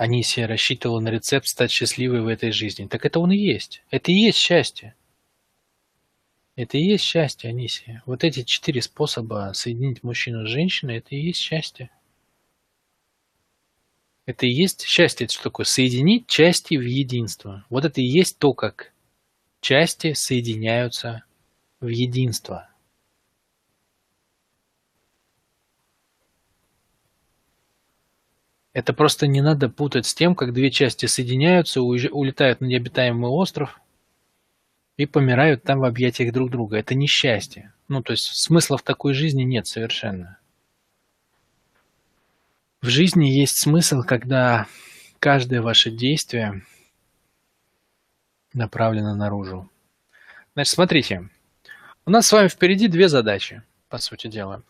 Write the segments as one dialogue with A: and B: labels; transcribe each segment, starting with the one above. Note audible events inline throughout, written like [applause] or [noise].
A: Анисия рассчитывала на рецепт стать счастливой в этой жизни. Так это он и есть. Это и есть счастье. Это и есть счастье, Анисия. Вот эти четыре способа соединить мужчину с женщиной, это и есть счастье. Это и есть счастье. Это что такое? Соединить части в единство. Вот это и есть то, как части соединяются в единство. Это просто не надо путать с тем, как две части соединяются, улетают на необитаемый остров и помирают там в объятиях друг друга. Это не счастье. Ну, то есть смысла в такой жизни нет совершенно. В жизни есть смысл, когда каждое ваше действие направлено наружу. Значит, смотрите, у нас с вами впереди две задачи, по сути дела.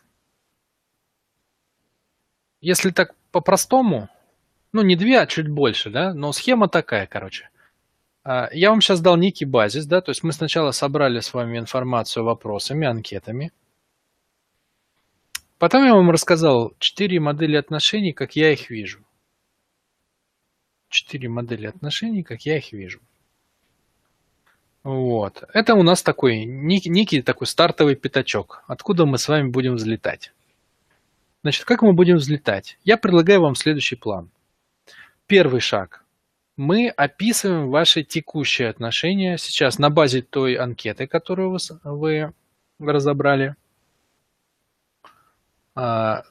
A: Если так по-простому, ну не две, а чуть больше, да, но схема такая, короче. А, я вам сейчас дал некий базис, да, то есть мы сначала собрали с вами информацию вопросами, анкетами. Потом я вам рассказал четыре модели отношений, как я их вижу. Четыре модели отношений, как я их вижу. Вот. Это у нас такой некий, такой стартовый пятачок, откуда мы с вами будем взлетать. Значит, как мы будем взлетать? Я предлагаю вам следующий план. Первый шаг. Мы описываем ваши текущие отношения сейчас на базе той анкеты, которую вы, разобрали. А,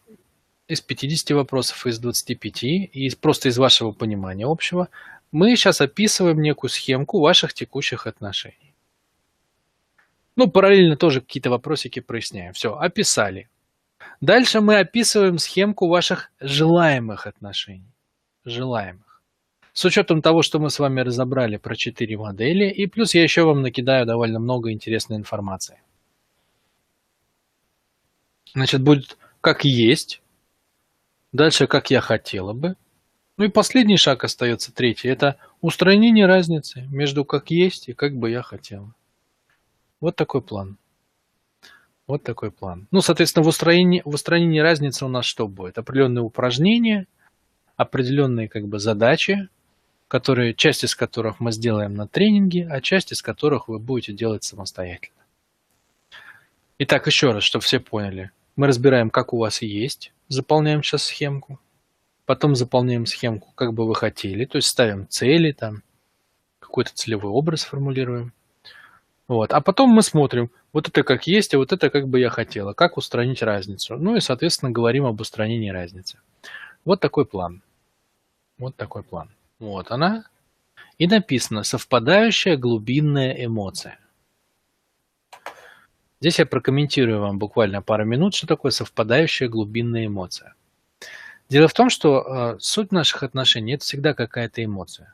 A: из 50 вопросов, из 25, и просто из вашего понимания общего, мы сейчас описываем некую схемку ваших текущих отношений. Ну, параллельно тоже какие-то вопросики проясняем. Все, описали. Дальше мы описываем схемку ваших желаемых отношений. Желаемых. С учетом того, что мы с вами разобрали про четыре модели, и плюс я еще вам накидаю довольно много интересной информации. Значит, будет как есть, дальше как я хотела бы, ну и последний шаг остается третий. Это устранение разницы между как есть и как бы я хотела. Вот такой план. Вот такой план. Ну, соответственно, в устранении, в устранении разницы у нас что будет? Определенные упражнения, определенные как бы задачи, которые, часть из которых мы сделаем на тренинге, а часть из которых вы будете делать самостоятельно. Итак, еще раз, чтобы все поняли. Мы разбираем, как у вас есть, заполняем сейчас схемку. Потом заполняем схемку, как бы вы хотели, то есть ставим цели, там какой-то целевой образ формулируем. Вот. А потом мы смотрим, вот это как есть, а вот это как бы я хотела, как устранить разницу. Ну и, соответственно, говорим об устранении разницы. Вот такой план. Вот такой план. Вот она. И написано «совпадающая глубинная эмоция». Здесь я прокомментирую вам буквально пару минут, что такое совпадающая глубинная эмоция. Дело в том, что э, суть наших отношений – это всегда какая-то эмоция,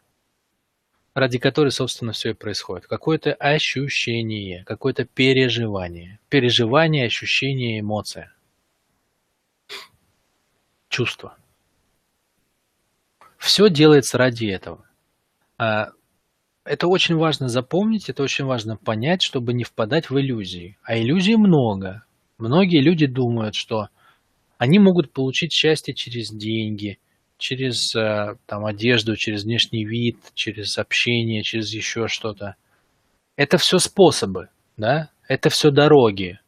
A: ради которой, собственно, все и происходит. Какое-то ощущение, какое-то переживание. Переживание, ощущение, эмоция. Чувство. Все делается ради этого. А, это очень важно запомнить, это очень важно понять, чтобы не впадать в иллюзии. А иллюзий много. Многие люди думают, что они могут получить счастье через деньги, через э, там, одежду, через внешний вид, через общение, через еще что-то. Это все способы, да? Это все дороги.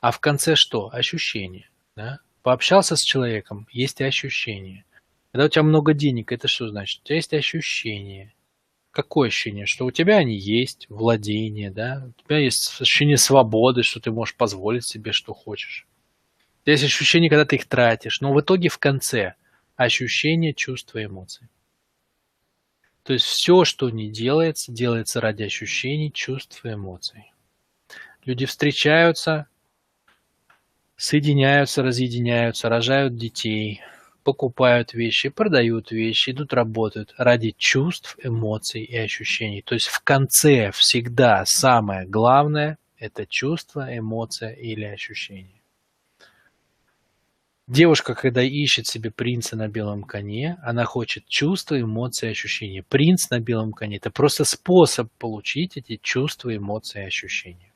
A: А в конце что? Ощущения, да? Пообщался с человеком, есть ощущение. Когда у тебя много денег, это что значит? У тебя есть ощущение. Какое ощущение? Что у тебя они есть, владение, да? У тебя есть ощущение свободы, что ты можешь позволить себе, что хочешь. Есть ощущение, когда ты их тратишь, но в итоге в конце ощущение, чувства, эмоций. То есть все, что не делается, делается ради ощущений, чувств и эмоций. Люди встречаются, соединяются, разъединяются, рожают детей, покупают вещи, продают вещи, идут работают ради чувств, эмоций и ощущений. То есть в конце всегда самое главное – это чувство, эмоция или ощущение. Девушка, когда ищет себе принца на белом коне, она хочет чувства, эмоции, ощущения. Принц на белом коне – это просто способ получить эти чувства, эмоции, ощущения.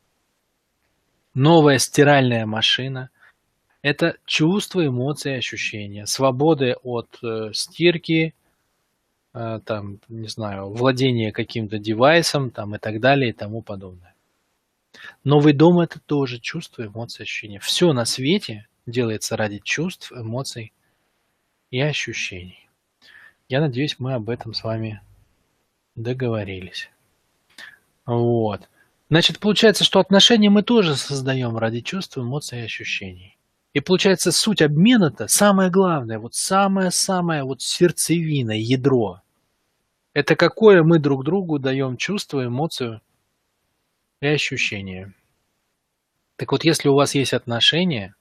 A: Новая стиральная машина – это чувства, эмоции, ощущения. Свободы от э, стирки, э, там, не знаю, владение каким-то девайсом там, и так далее и тому подобное. Новый дом – это тоже чувство, эмоции, ощущения. Все на свете делается ради чувств, эмоций и ощущений. Я надеюсь, мы об этом с вами договорились. Вот. Значит, получается, что отношения мы тоже создаем ради чувств, эмоций и ощущений. И получается, суть обмена-то самое главное, вот самое-самое вот сердцевина, ядро. Это какое мы друг другу даем чувство, эмоцию и ощущение. Так вот, если у вас есть отношения,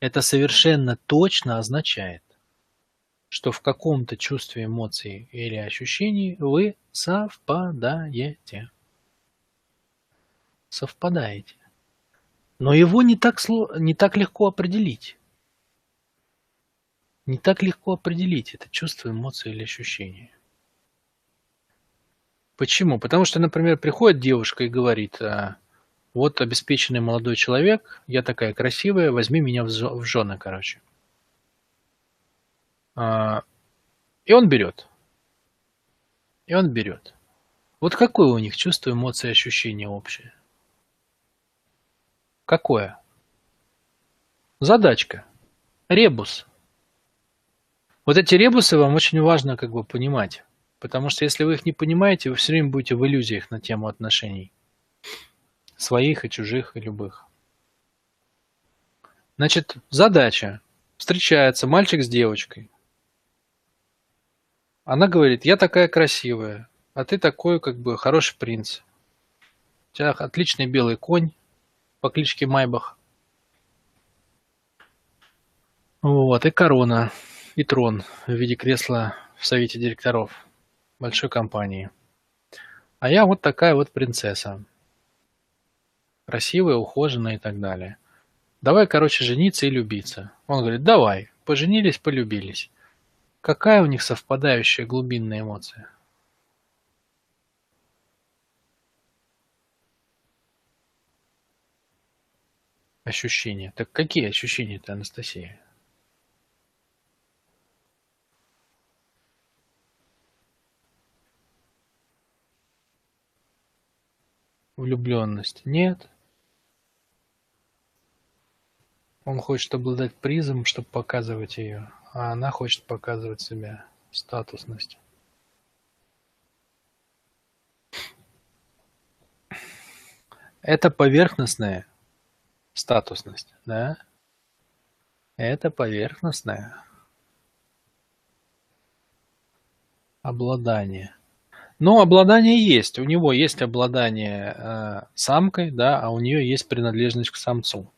A: это совершенно точно означает, что в каком-то чувстве, эмоции или ощущении вы совпадаете. Совпадаете. Но его не так, не так легко определить. Не так легко определить это чувство, эмоции или ощущение. Почему? Потому что, например, приходит девушка и говорит, а, вот обеспеченный молодой человек, я такая красивая, возьми меня в жены, короче. А, и он берет. И он берет. Вот какое у них чувство, эмоции, ощущения общее? Какое? Задачка. Ребус. Вот эти ребусы вам очень важно как бы понимать. Потому что если вы их не понимаете, вы все время будете в иллюзиях на тему отношений. Своих и чужих, и любых. Значит, задача. Встречается мальчик с девочкой. Она говорит, я такая красивая, а ты такой, как бы, хороший принц. У тебя отличный белый конь по кличке Майбах. Вот, и корона, и трон в виде кресла в совете директоров большой компании. А я вот такая вот принцесса. Красивая, ухоженная и так далее. Давай, короче, жениться и любиться. Он говорит, давай. Поженились, полюбились. Какая у них совпадающая глубинная эмоция? Ощущения. Так какие ощущения-то, Анастасия? Влюбленность. Нет. Он хочет обладать призом, чтобы показывать ее а она хочет показывать себя, статусность. Это поверхностная статусность, да? Это поверхностное обладание. Но обладание есть. У него есть обладание э, самкой, да, а у нее есть принадлежность к самцу.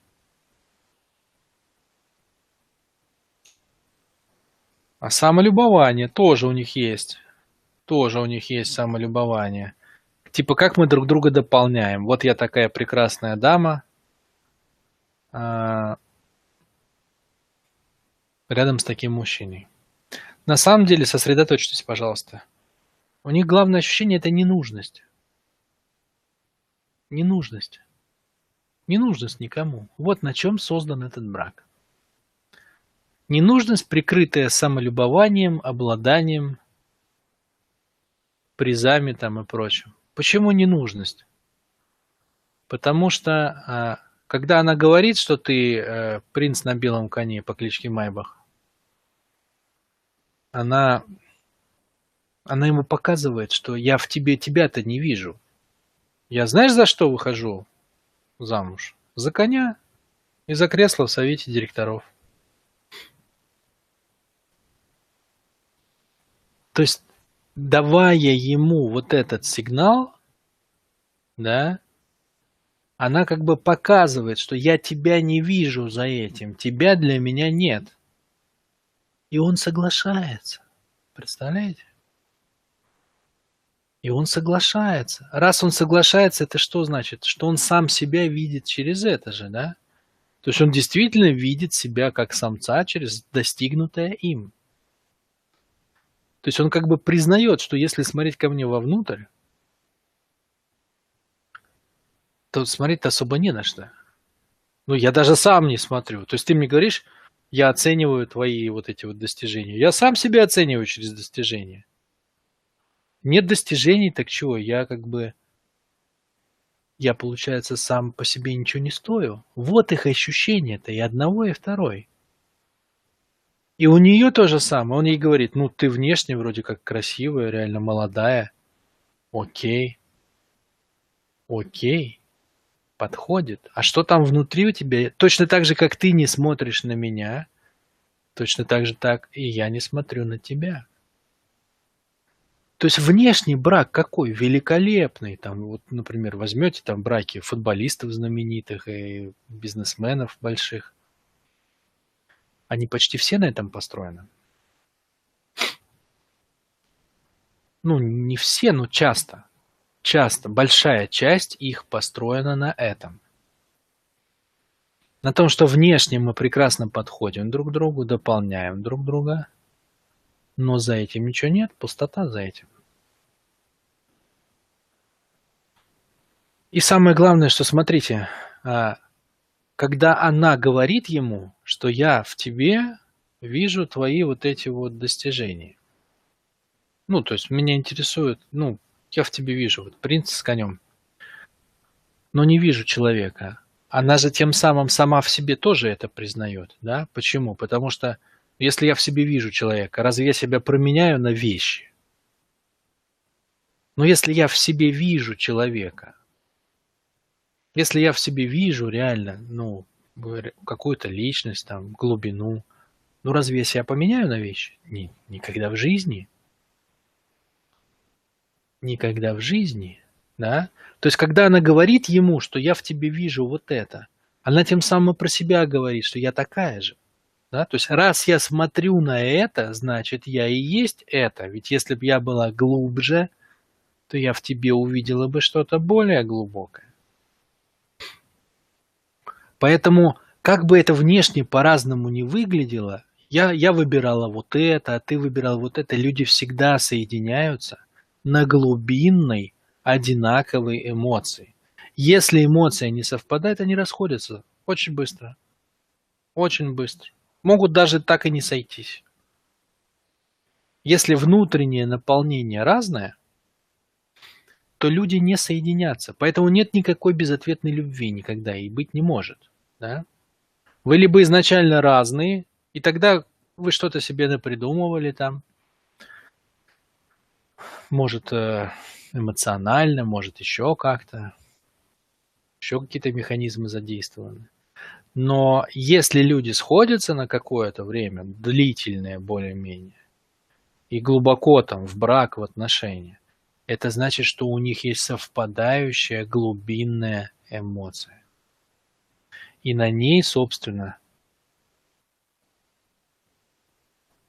A: А самолюбование тоже у них есть. Тоже у них есть самолюбование. Типа, как мы друг друга дополняем. Вот я такая прекрасная дама. А, рядом с таким мужчиной. На самом деле, сосредоточьтесь, пожалуйста. У них главное ощущение – это ненужность. Ненужность. Ненужность никому. Вот на чем создан этот брак. Ненужность, прикрытая самолюбованием, обладанием, призами там и прочим. Почему ненужность? Потому что, а, когда она говорит, что ты э, принц на белом коне по кличке Майбах, она, она ему показывает, что я в тебе тебя-то не вижу. Я знаешь, за что выхожу замуж? За коня и за кресло в совете директоров. То есть, давая ему вот этот сигнал, да, она как бы показывает, что я тебя не вижу за этим, тебя для меня нет. И он соглашается. Представляете? И он соглашается. Раз он соглашается, это что значит? Что он сам себя видит через это же, да? То есть он действительно видит себя как самца через достигнутое им. То есть он как бы признает, что если смотреть ко мне вовнутрь, то смотреть-то особо не на что. Ну, я даже сам не смотрю. То есть ты мне говоришь, я оцениваю твои вот эти вот достижения. Я сам себя оцениваю через достижения. Нет достижений, так чего? Я как бы... Я, получается, сам по себе ничего не стою. Вот их ощущение-то и одного, и второй. И у нее то же самое. Он ей говорит, ну ты внешне вроде как красивая, реально молодая. Окей. Окей. Подходит. А что там внутри у тебя? Точно так же, как ты не смотришь на меня, точно так же так и я не смотрю на тебя. То есть внешний брак какой? Великолепный. Там, вот, например, возьмете там браки футболистов знаменитых и бизнесменов больших. Они почти все на этом построены. Ну, не все, но часто. Часто. Большая часть их построена на этом. На том, что внешне мы прекрасно подходим друг к другу, дополняем друг друга, но за этим ничего нет, пустота за этим. И самое главное, что смотрите, а, когда она говорит ему, что я в тебе вижу твои вот эти вот достижения. Ну, то есть меня интересует, ну, я в тебе вижу, вот принц с конем, но не вижу человека. Она же тем самым сама в себе тоже это признает, да? Почему? Потому что если я в себе вижу человека, разве я себя променяю на вещи? Но если я в себе вижу человека, если я в себе вижу реально, ну, какую-то личность, там, глубину, ну разве я себя поменяю на вещи? Ни, никогда в жизни. Никогда в жизни, да? То есть, когда она говорит ему, что я в тебе вижу вот это, она тем самым про себя говорит, что я такая же. Да? То есть, раз я смотрю на это, значит, я и есть это. Ведь если бы я была глубже, то я в тебе увидела бы что-то более глубокое. Поэтому, как бы это внешне по-разному не выглядело, я, я выбирала вот это, а ты выбирал вот это. Люди всегда соединяются на глубинной одинаковой эмоции. Если эмоция не совпадает, они расходятся очень быстро. Очень быстро. Могут даже так и не сойтись. Если внутреннее наполнение разное, то люди не соединятся. Поэтому нет никакой безответной любви никогда и быть не может. Да? Вы либо изначально разные, и тогда вы что-то себе напридумывали там, может э, эмоционально, может еще как-то, еще какие-то механизмы задействованы. Но если люди сходятся на какое-то время, длительное более-менее, и глубоко там в брак, в отношения, это значит, что у них есть совпадающая глубинная эмоция. И на ней, собственно,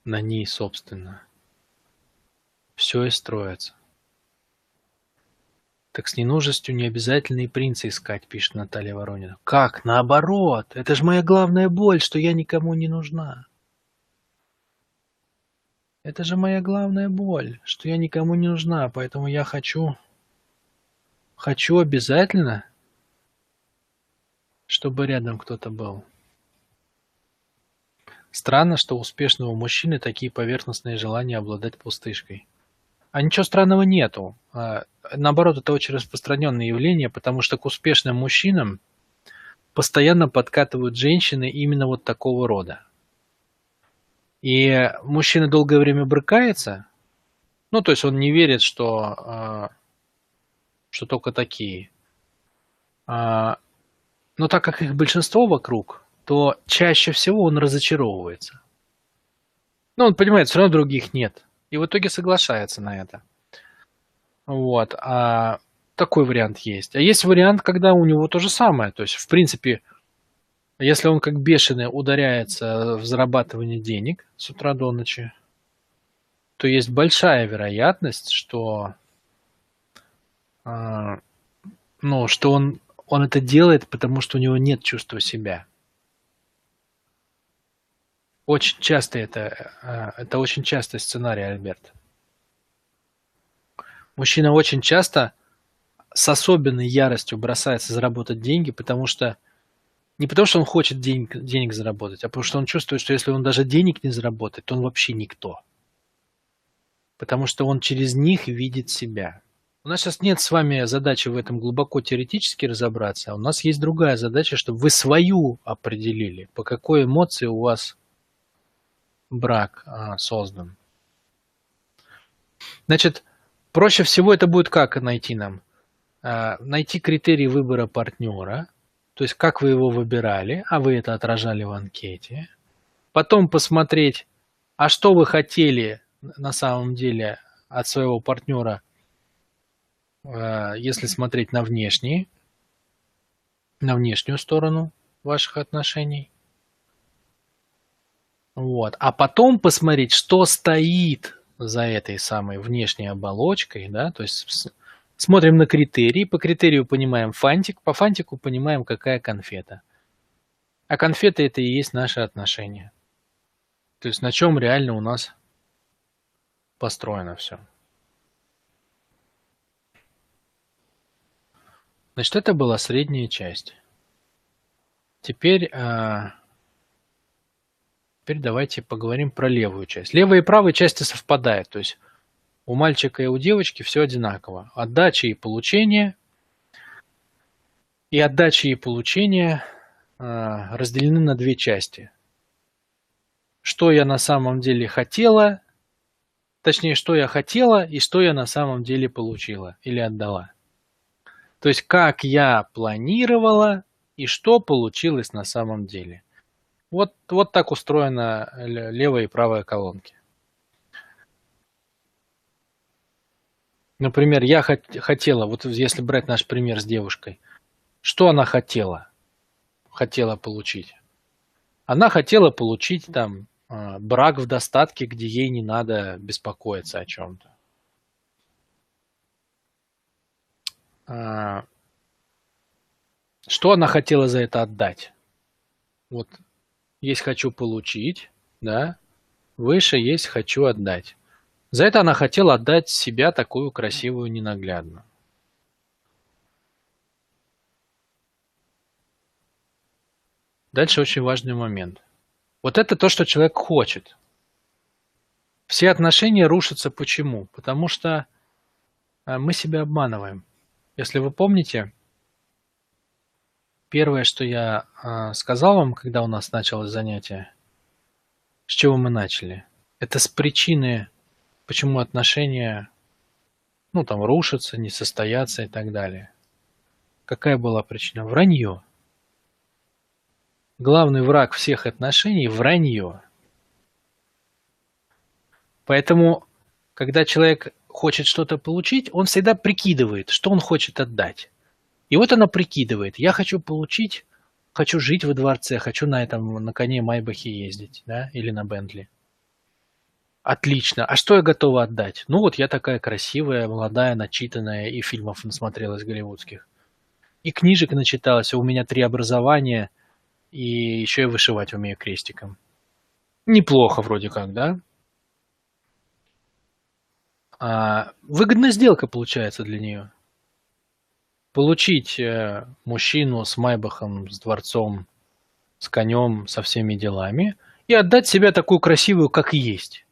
A: на ней, собственно, все и строится. Так с ненужностью не обязательно и принца искать, пишет Наталья Воронина. Как? Наоборот. Это же моя главная боль, что я никому не нужна. Это же моя главная боль, что я никому не нужна, поэтому я хочу... Хочу обязательно, чтобы рядом кто-то был. Странно, что у успешного мужчины такие поверхностные желания обладать пустышкой. А ничего странного нету. А, наоборот, это очень распространенное явление, потому что к успешным мужчинам постоянно подкатывают женщины именно вот такого рода. И мужчина долгое время брыкается, ну, то есть он не верит, что, а, что только такие. А, но так как их большинство вокруг, то чаще всего он разочаровывается. Ну, он понимает, все равно других нет. И в итоге соглашается на это. Вот. А такой вариант есть. А есть вариант, когда у него то же самое. То есть, в принципе, если он как бешеный ударяется в зарабатывание денег с утра до ночи, то есть большая вероятность, что, э, ну, что он, он это делает, потому что у него нет чувства себя. Очень часто это, э, это очень частый сценарий, Альберт. Мужчина очень часто с особенной яростью бросается заработать деньги, потому что не потому, что он хочет денег, денег заработать, а потому что он чувствует, что если он даже денег не заработает, то он вообще никто. потому что он через них видит себя. У нас сейчас нет с вами задачи в этом глубоко теоретически разобраться, а у нас есть другая задача, чтобы вы свою определили, по какой эмоции у вас брак а, создан. Значит, проще всего это будет как найти нам? А, найти критерии выбора партнера, то есть как вы его выбирали, а вы это отражали в анкете. Потом посмотреть, а что вы хотели на самом деле от своего партнера, а, если смотреть на внешние, на внешнюю сторону ваших отношений. Вот. А потом посмотреть, что стоит за этой самой внешней оболочкой, да, то есть смотрим на критерии, по критерию понимаем фантик, по фантику понимаем, какая конфета. А конфета это и есть наши отношения. То есть на чем реально у нас построено все. Значит, это была средняя часть. Теперь, а, теперь давайте поговорим про левую часть. Левая и правая части совпадают. То есть у мальчика и у девочки все одинаково. Отдача и получение. И отдача и получение а, разделены на две части. Что я на самом деле хотела, точнее, что я хотела и что я на самом деле получила или отдала. То есть, как я планировала и что получилось на самом деле. Вот, вот так устроена левая и правая колонки. Например, я хотела, вот если брать наш пример с девушкой, что она хотела? Хотела получить. Она хотела получить там а, брак в достатке, где ей не надо беспокоиться о чем-то. А, что она хотела за это отдать? Вот есть хочу получить, да, выше есть хочу отдать. За это она хотела отдать себя такую красивую ненаглядную. Дальше очень важный момент. Вот это то, что человек хочет. Все отношения рушатся почему? Потому что э, мы себя обманываем. Если вы помните, первое, что я э, сказал вам, когда у нас началось занятие, с чего мы начали, это с причины почему отношения, ну, там, рушатся, не состоятся и так далее. Какая была причина? Вранье. Главный враг всех отношений – вранье. Поэтому, когда человек хочет что-то получить, он всегда прикидывает, что он хочет отдать. И вот она прикидывает, я хочу получить, хочу жить во дворце, хочу на этом, на коне Майбахе ездить, да, или на Бентли. Отлично. А что я готова отдать? Ну вот я такая красивая, молодая, начитанная, и фильмов насмотрелась голливудских. И книжек начиталась, у меня три образования, и еще я вышивать умею крестиком. Неплохо вроде как, да? А, выгодная сделка получается для нее. Получить э, мужчину с Майбахом, с дворцом, с конем, со всеми делами и отдать себя такую красивую, как есть.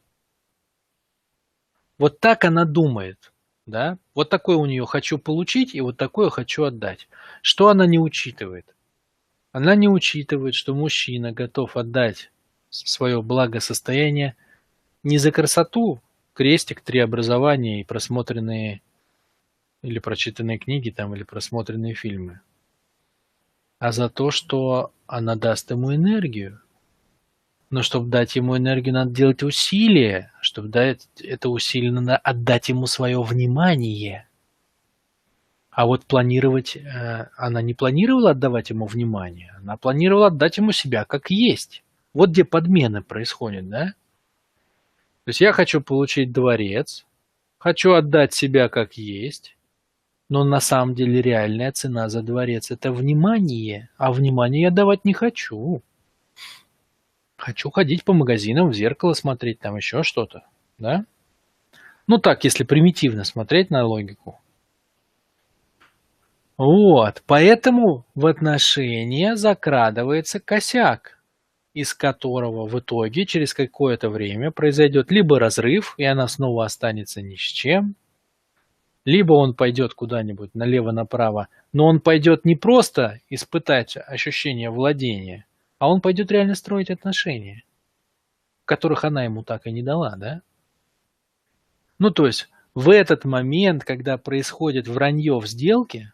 A: Вот так она думает, да? Вот такое у нее хочу получить и вот такое хочу отдать. Что она не учитывает? Она не учитывает, что мужчина готов отдать свое благосостояние не за красоту, крестик, три образования и просмотренные или прочитанные книги там, или просмотренные фильмы, а за то, что она даст ему энергию, но чтобы дать ему энергию, надо делать усилия. Чтобы дать это усилие, надо отдать ему свое внимание. А вот планировать... Э, она не планировала отдавать ему внимание. Она планировала отдать ему себя как есть. Вот где подмены происходят, да? То есть я хочу получить дворец, хочу отдать себя как есть, но на самом деле реальная цена за дворец – это внимание, а внимание я давать не хочу. Хочу ходить по магазинам, в зеркало смотреть, там еще что-то, да? Ну так, если примитивно смотреть на логику. Вот, поэтому в отношения закрадывается косяк. из которого в итоге через какое-то время произойдет либо разрыв, и она снова останется ни с чем, либо он пойдет куда-нибудь налево-направо, но он пойдет не просто испытать ощущение владения, а он пойдет реально строить отношения, которых она ему так и не дала, да? Ну, то есть в этот момент, когда происходит вранье в сделке,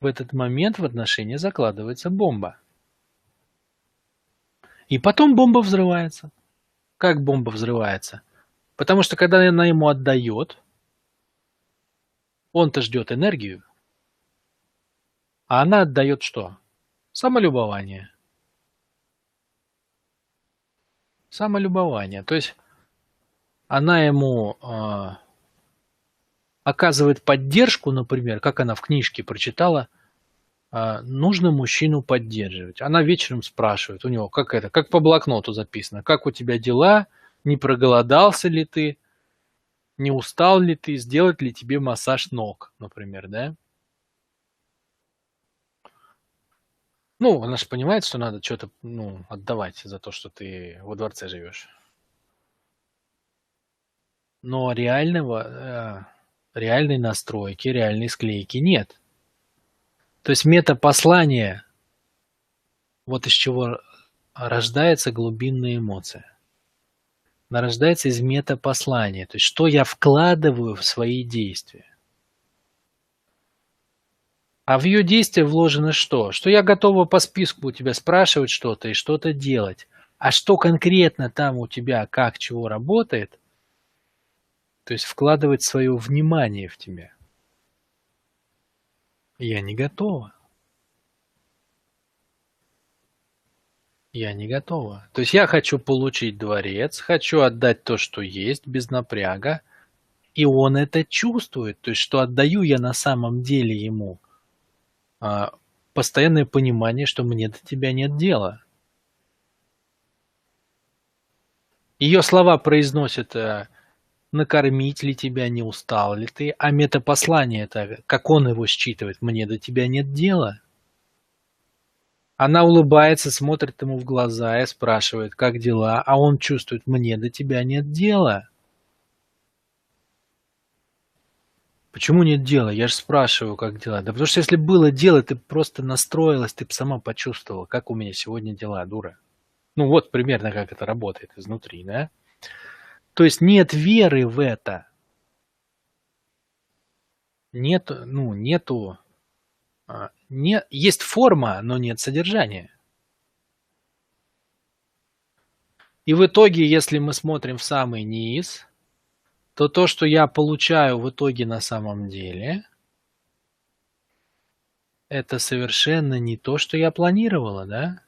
A: В этот момент в отношения закладывается бомба. И потом бомба взрывается. Как бомба взрывается? Потому что когда она ему отдает, он-то ждет энергию, а она отдает что? Самолюбование. Самолюбование. То есть она ему э, оказывает поддержку, например, как она в книжке прочитала, а, нужно мужчину поддерживать. Она вечером спрашивает у него, как это, как по блокноту записано, как у тебя дела, не проголодался ли ты, не устал ли ты, сделать ли тебе массаж ног, например, да? Ну, она же понимает, что надо что-то ну, отдавать за то, что ты во дворце живешь. Но реального, э, реальной настройки, реальной склейки нет. То есть метапослание, вот из чего рождается глубинная эмоция. Она рождается из метапослания, то есть что я вкладываю в свои действия. А в ее действие вложено что? Что я готова по списку у тебя спрашивать что-то и что-то делать. А что конкретно там у тебя, как, чего работает, то есть вкладывать свое внимание в тебя. Я не готова. Я не готова. То есть я хочу получить дворец, хочу отдать то, что есть, без напряга, и он это чувствует. То есть, что отдаю я на самом деле ему постоянное понимание, что мне до тебя нет дела. Ее слова произносят а, накормить ли тебя, не устал ли ты, а метапослание это, как он его считывает, мне до тебя нет дела. Она улыбается, смотрит ему в глаза и спрашивает, как дела, а он чувствует, мне до тебя нет дела. Почему нет дела? Я же спрашиваю, как дела. Да потому что если было дело, ты просто настроилась, ты бы сама почувствовала, как у меня сегодня дела, дура. Ну вот примерно как это работает изнутри, да? То есть нет веры в это. Нет, ну, нету, а, не, есть форма, но нет содержания. И в итоге, если мы смотрим в самый низ, то то, что я получаю в итоге на самом деле, это совершенно не то, что я планировала, да?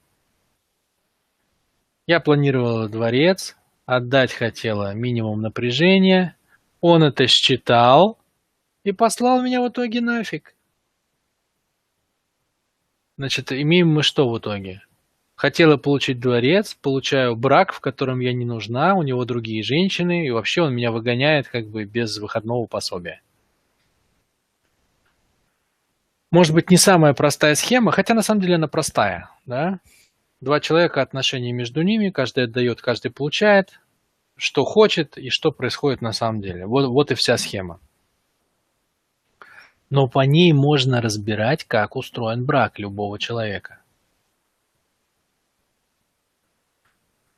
A: Я планировала дворец, отдать хотела минимум напряжения, он это считал и послал меня в итоге нафиг. Значит, имеем мы что в итоге? Хотела получить дворец, получаю брак, в котором я не нужна, у него другие женщины, и вообще он меня выгоняет как бы без выходного пособия. Может быть, не самая простая схема, хотя на самом деле она простая, да? Два человека, отношения между ними, каждый отдает, каждый получает, что хочет и что происходит на самом деле. Вот, вот и вся схема. Но по ней можно разбирать, как устроен брак любого человека.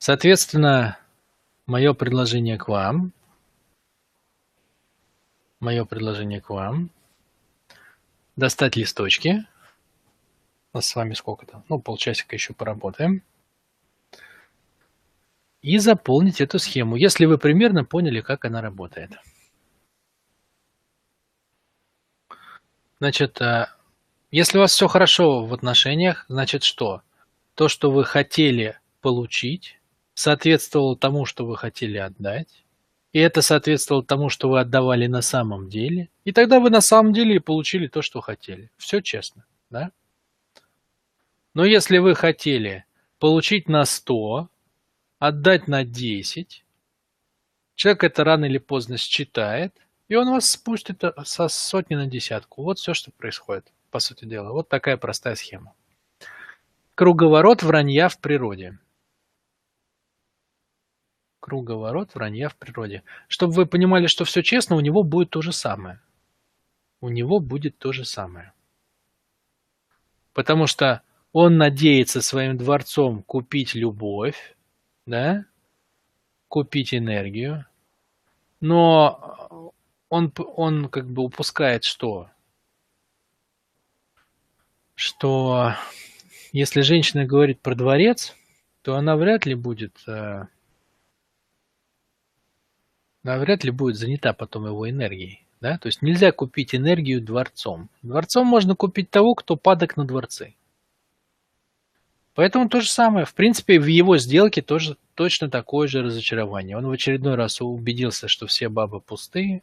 A: Соответственно, мое предложение к вам, мое предложение к вам, достать листочки, у нас с вами сколько-то? Ну, полчасика еще поработаем. И заполнить эту схему, если вы примерно поняли, как она работает. Значит, э, если у вас все хорошо в отношениях, значит что? То, что вы хотели получить, соответствовало тому, что вы хотели отдать, и это соответствовало тому, что вы отдавали на самом деле, и тогда вы на самом деле и получили то, что хотели. Все честно, да? Но если вы хотели получить на 100, отдать на 10, человек это рано или поздно считает, и он вас спустит э, со сотни на десятку. Вот все, что происходит, по сути дела. Вот такая простая схема. Круговорот вранья в природе. Круговорот вранья в природе. Чтобы вы понимали, что все честно, у него будет то же самое. У него будет то же самое. Потому что он надеется своим дворцом купить любовь, да, купить энергию, но он, он как бы упускает что? Что если женщина говорит про дворец, то она вряд ли будет э, она вряд ли будет занята потом его энергией. Да? То есть нельзя купить энергию дворцом. Дворцом можно купить того, кто падок на дворцы. Поэтому то же самое. В принципе, в его сделке тоже точно такое же разочарование. Он в очередной раз убедился, что все бабы пустые,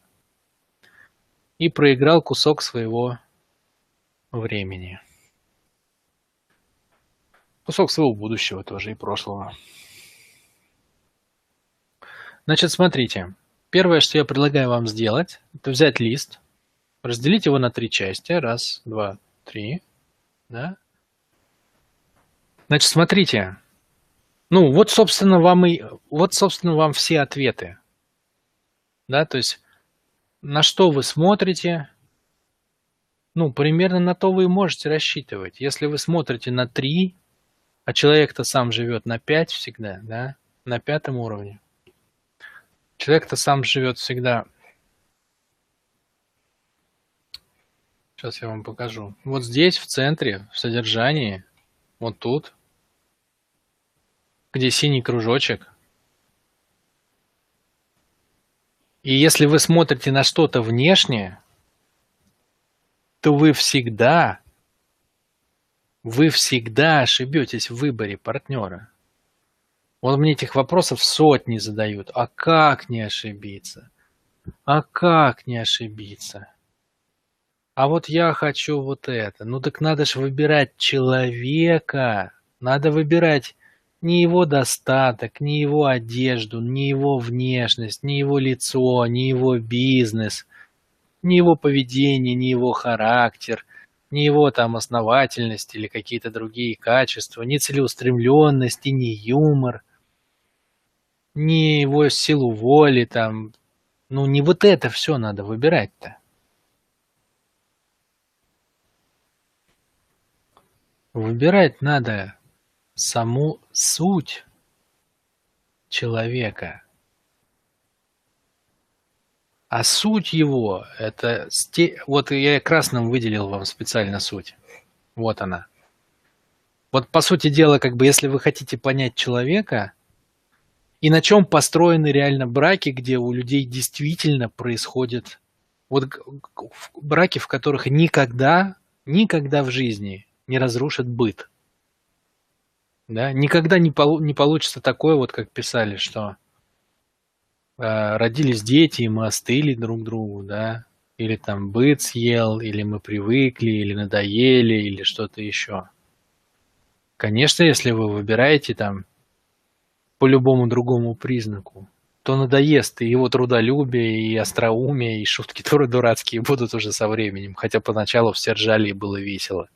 A: и проиграл кусок своего времени. Кусок своего будущего тоже и прошлого. Значит, смотрите. Первое, что я предлагаю вам сделать, это взять лист, разделить его на три части. Раз, два, три. Да? Значит, смотрите. Ну, вот, собственно, вам и вот, собственно, вам все ответы. Да, то есть на что вы смотрите, ну, примерно на то вы и можете рассчитывать. Если вы смотрите на 3, а человек-то сам живет на 5 всегда, да, на пятом уровне, Человек-то сам живет всегда. Сейчас я вам покажу. Вот здесь, в центре, в содержании, вот тут, где синий кружочек. И если вы смотрите на что-то внешнее, то вы всегда, вы всегда ошибетесь в выборе партнера. Вот мне этих вопросов сотни задают. А как не ошибиться? А как не ошибиться? А вот я хочу вот это. Ну так надо же выбирать человека. Надо выбирать не его достаток, не его одежду, не его внешность, не его лицо, не его бизнес, не его поведение, не его характер – не его там основательность или какие-то другие качества, не целеустремленность и не юмор, не его силу воли там. Ну, не вот это все надо выбирать-то. Выбирать надо саму суть человека – а суть его, это... Вот я красным выделил вам специально суть. Вот она. Вот по сути дела, как бы если вы хотите понять человека, и на чем построены реально браки, где у людей действительно происходит вот браки, в которых никогда, никогда в жизни не разрушит быт. Да? Никогда не, полу не получится такое, вот как писали, что а, родились дети, и мы остыли друг другу, да, или там быт съел, или мы привыкли, или надоели, или что-то еще. Конечно, если вы выбираете там по любому другому признаку, то надоест и его трудолюбие, и остроумие, и шутки тоже дурацкие будут уже со временем, хотя поначалу все ржали и было весело.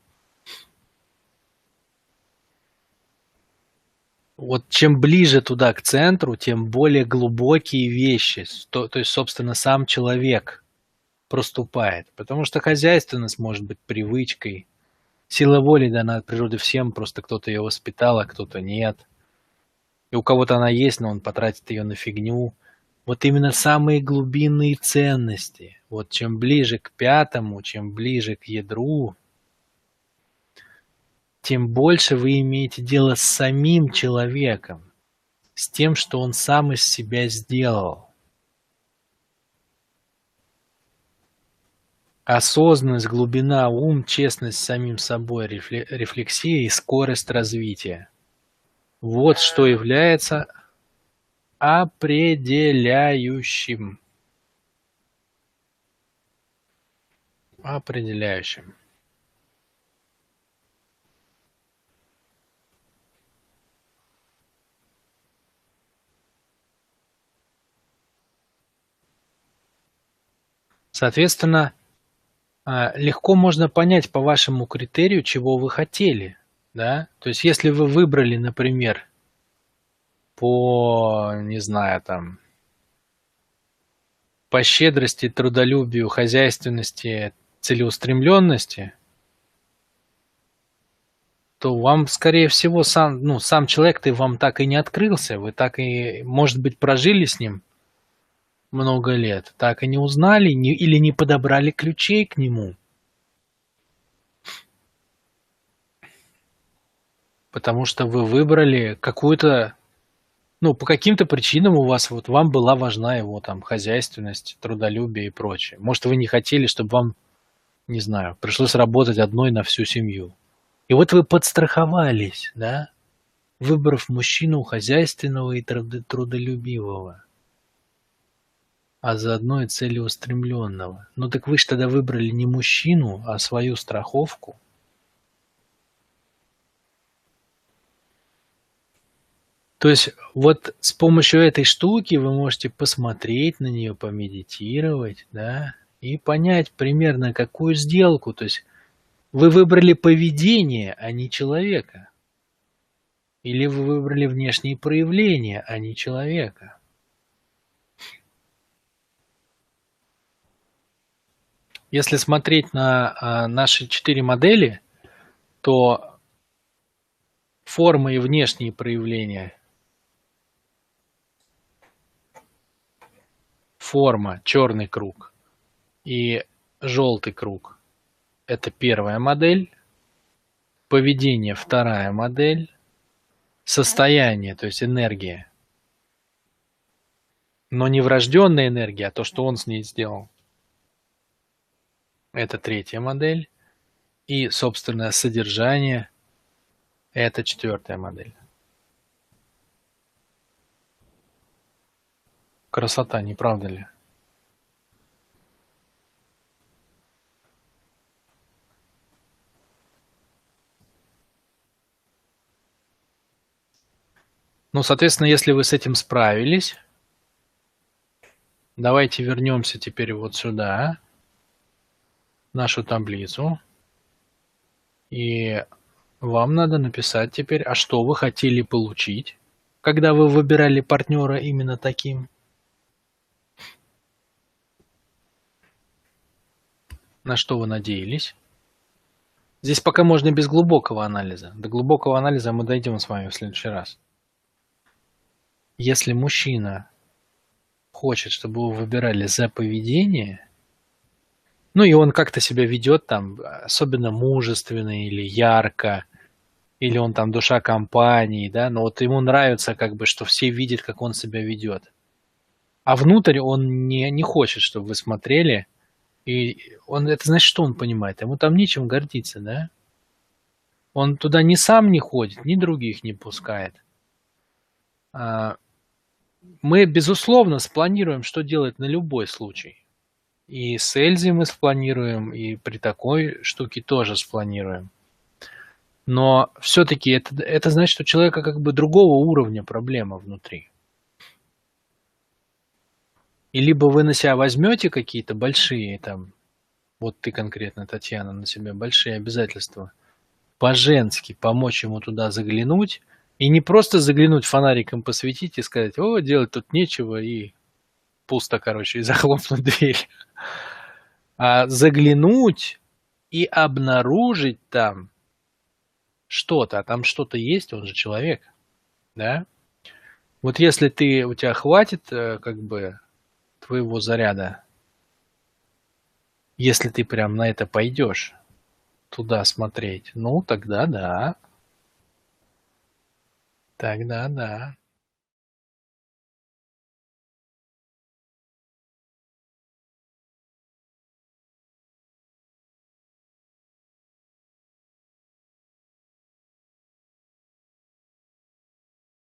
A: вот чем ближе туда к центру, тем более глубокие вещи, то, то есть, собственно, сам человек проступает. Потому что хозяйственность может быть привычкой. Сила воли дана от природы всем, просто кто-то ее воспитал, а кто-то нет. И у кого-то она есть, но он потратит ее на фигню. Вот именно самые глубинные ценности. Вот чем ближе к пятому, чем ближе к ядру, тем больше вы имеете дело с самим человеком, с тем, что он сам из себя сделал. Осознанность, глубина, ум, честность с самим собой, рефлексия и скорость развития. Вот что является определяющим. Определяющим. Соответственно, а, легко можно понять по вашему критерию, чего вы хотели. Да? То есть если вы выбрали, например, по, не знаю, там, по щедрости, трудолюбию, хозяйственности, целеустремленности, то вам, скорее всего, сам, ну, сам человек-то вам так и не открылся. Вы так и, может быть, прожили с ним много лет, так и не узнали не, или не подобрали ключей к нему. Потому что вы выбрали какую-то, ну, по каким-то причинам у вас, вот вам была важна его там хозяйственность, трудолюбие и прочее. Может, вы не хотели, чтобы вам, не знаю, пришлось работать одной на всю семью. И вот вы подстраховались, да, выбрав мужчину хозяйственного и трудолюбивого, а заодно и целеустремленного. Ну так вы же тогда выбрали не мужчину, а свою страховку. То есть вот с помощью этой штуки вы можете посмотреть на нее, помедитировать, да, и понять примерно какую сделку, то есть вы выбрали поведение, а не человека. Или вы выбрали внешние проявления, а не человека. Если смотреть на а, наши четыре модели, то формы и внешние проявления форма черный круг и желтый круг это первая модель, поведение вторая модель, состояние, то есть энергия, но не врожденная энергия, а то, что он с ней сделал. Это третья модель. И собственное содержание – это четвертая модель. Красота, не правда ли? Ну, соответственно, если вы с этим справились, давайте вернемся теперь вот сюда, нашу таблицу. И вам надо написать теперь, а что вы хотели получить, когда вы выбирали партнера именно таким. На что вы надеялись. Здесь пока можно без глубокого анализа. До глубокого анализа мы дойдем с вами в следующий раз. Если мужчина хочет, чтобы его выбирали за поведение, ну и он как-то себя ведет там особенно мужественно или ярко, или он там душа компании, да, но вот ему нравится как бы, что все видят, как он себя ведет. А внутрь он не, не хочет, чтобы вы смотрели, и он, это значит, что он понимает? Ему там нечем гордиться, да? Он туда ни сам не ходит, ни других не пускает. А, мы, безусловно, спланируем, что делать на любой случай. И с Эльзи мы спланируем, и при такой штуке тоже спланируем. Но все-таки это, это значит, что у человека как бы другого уровня проблема внутри. И либо вы на себя возьмете какие-то большие, там, вот ты конкретно, Татьяна, на себя большие обязательства, по-женски помочь ему туда заглянуть, и не просто заглянуть фонариком посветить и сказать, о, делать тут нечего, и пусто, короче, и [laughs] захлопнуть дверь. А заглянуть и обнаружить там что-то, а там что-то есть, он же человек, да? Вот если ты, у тебя хватит э, как бы твоего заряда, если ты прям на это пойдешь, туда смотреть, ну тогда да, Тогда да.